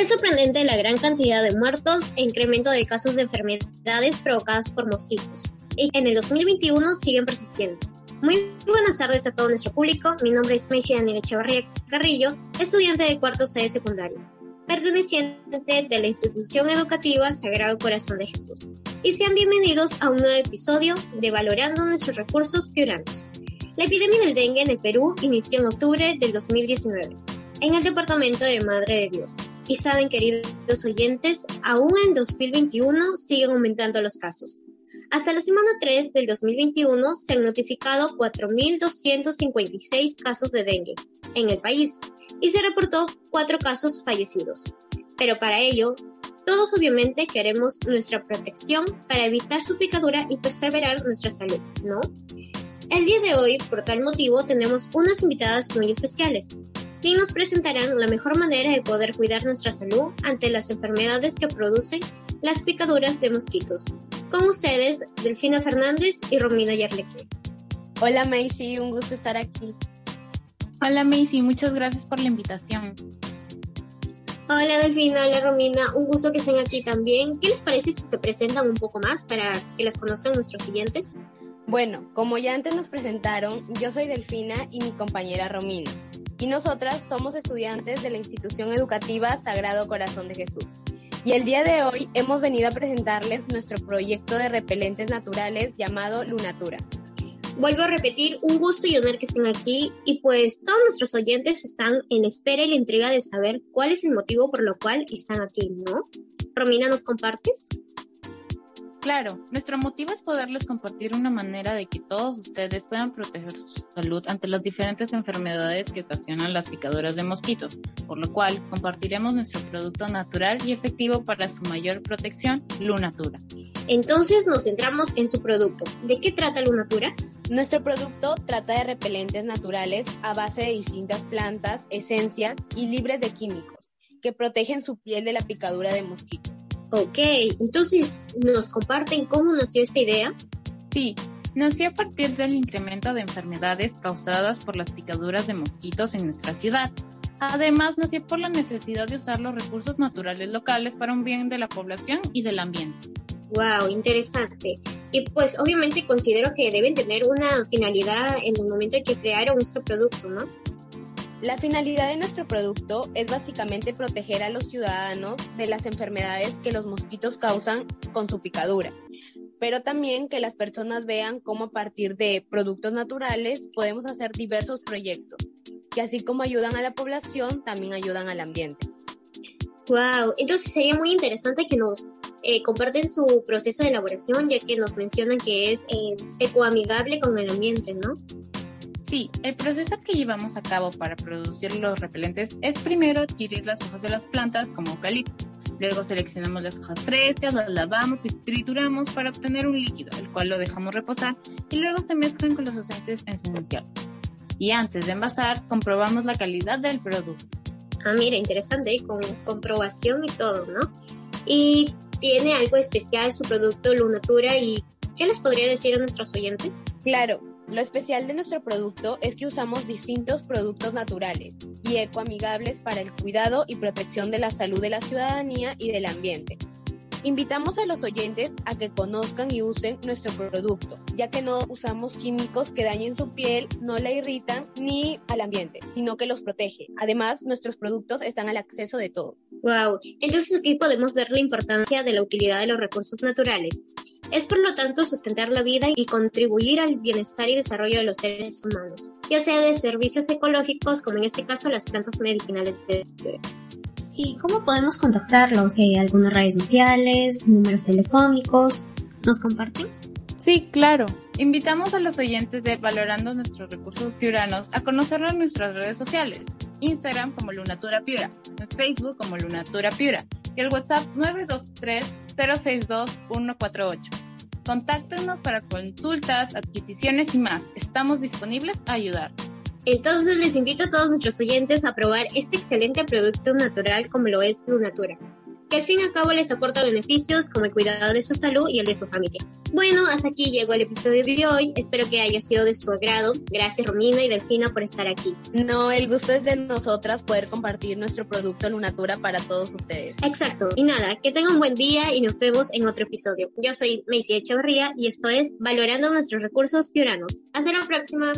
Es sorprendente la gran cantidad de muertos e incremento de casos de enfermedades provocadas por mosquitos. Y en el 2021 siguen persistiendo. Muy buenas tardes a todo nuestro público. Mi nombre es Messi Daniel Echevarría Carrillo, estudiante de cuarto C de secundario, perteneciente de la institución educativa Sagrado Corazón de Jesús. Y sean bienvenidos a un nuevo episodio de Valorando nuestros recursos piuranos. La epidemia del dengue en el Perú inició en octubre del 2019 en el departamento de Madre de Dios. Y saben, queridos oyentes, aún en 2021 siguen aumentando los casos. Hasta la semana 3 del 2021 se han notificado 4.256 casos de dengue en el país y se reportó 4 casos fallecidos. Pero para ello, todos obviamente queremos nuestra protección para evitar su picadura y preservar nuestra salud, ¿no? El día de hoy, por tal motivo, tenemos unas invitadas muy especiales, quien nos presentarán la mejor manera de poder cuidar nuestra salud ante las enfermedades que producen las picaduras de mosquitos. Con ustedes, Delfina Fernández y Romina Yarleque. Hola Macy, un gusto estar aquí. Hola Macy, muchas gracias por la invitación. Hola Delfina, hola Romina, un gusto que estén aquí también. ¿Qué les parece si se presentan un poco más para que las conozcan nuestros siguientes? Bueno, como ya antes nos presentaron, yo soy Delfina y mi compañera Romina y nosotras somos estudiantes de la institución educativa Sagrado Corazón de Jesús. Y el día de hoy hemos venido a presentarles nuestro proyecto de repelentes naturales llamado Lunatura. Vuelvo a repetir, un gusto y honor que estén aquí y pues todos nuestros oyentes están en espera y la intriga de saber cuál es el motivo por lo cual están aquí, ¿no? Romina, ¿nos compartes? Claro, nuestro motivo es poderles compartir una manera de que todos ustedes puedan proteger su salud ante las diferentes enfermedades que ocasionan las picaduras de mosquitos, por lo cual compartiremos nuestro producto natural y efectivo para su mayor protección, Lunatura. Entonces nos centramos en su producto. ¿De qué trata Lunatura? Nuestro producto trata de repelentes naturales a base de distintas plantas, esencias y libres de químicos que protegen su piel de la picadura de mosquitos. Ok, entonces, ¿nos comparten cómo nació esta idea? Sí, nació a partir del incremento de enfermedades causadas por las picaduras de mosquitos en nuestra ciudad. Además, nació por la necesidad de usar los recursos naturales locales para un bien de la población y del ambiente. Wow, interesante. Y pues obviamente considero que deben tener una finalidad en el momento en que crearon este producto, ¿no? La finalidad de nuestro producto es básicamente proteger a los ciudadanos de las enfermedades que los mosquitos causan con su picadura, pero también que las personas vean cómo a partir de productos naturales podemos hacer diversos proyectos, que así como ayudan a la población, también ayudan al ambiente. Wow, entonces sería muy interesante que nos eh, comparten su proceso de elaboración, ya que nos mencionan que es eh, ecoamigable con el ambiente, ¿no? Sí, el proceso que llevamos a cabo para producir los repelentes es primero adquirir las hojas de las plantas como eucalipto. Luego seleccionamos las hojas frescas, las lavamos y trituramos para obtener un líquido, el cual lo dejamos reposar y luego se mezclan con los aceites esenciales. Y antes de envasar, comprobamos la calidad del producto. Ah, mira, interesante, con comprobación y todo, ¿no? Y tiene algo especial su producto Lunatura y ¿qué les podría decir a nuestros oyentes? Claro, lo especial de nuestro producto es que usamos distintos productos naturales y ecoamigables para el cuidado y protección de la salud de la ciudadanía y del ambiente. Invitamos a los oyentes a que conozcan y usen nuestro producto, ya que no usamos químicos que dañen su piel, no la irritan ni al ambiente, sino que los protege. Además, nuestros productos están al acceso de todos. Wow, entonces aquí podemos ver la importancia de la utilidad de los recursos naturales es por lo tanto sustentar la vida y contribuir al bienestar y desarrollo de los seres humanos, ya sea de servicios ecológicos como en este caso las plantas medicinales de ¿Y cómo podemos contactarlos? ¿Hay algunas redes sociales, números telefónicos? ¿Nos comparten? Sí, claro. Invitamos a los oyentes de Valorando nuestros recursos piuranos a conocerlo en nuestras redes sociales. Instagram como Lunatura Piura, en Facebook como Lunatura Piura y el WhatsApp 923-062-148. Contáctenos para consultas, adquisiciones y más. Estamos disponibles a ayudar. Entonces les invito a todos nuestros oyentes a probar este excelente producto natural como lo es Lunatura. Que al fin y al cabo les aporta beneficios como el cuidado de su salud y el de su familia. Bueno, hasta aquí llegó el episodio de hoy. Espero que haya sido de su agrado. Gracias Romina y Delfina por estar aquí. No, el gusto es de nosotras poder compartir nuestro producto Lunatura para todos ustedes. Exacto. Y nada, que tengan un buen día y nos vemos en otro episodio. Yo soy Macy Echeverría y esto es Valorando nuestros recursos piuranos. Hasta la próxima.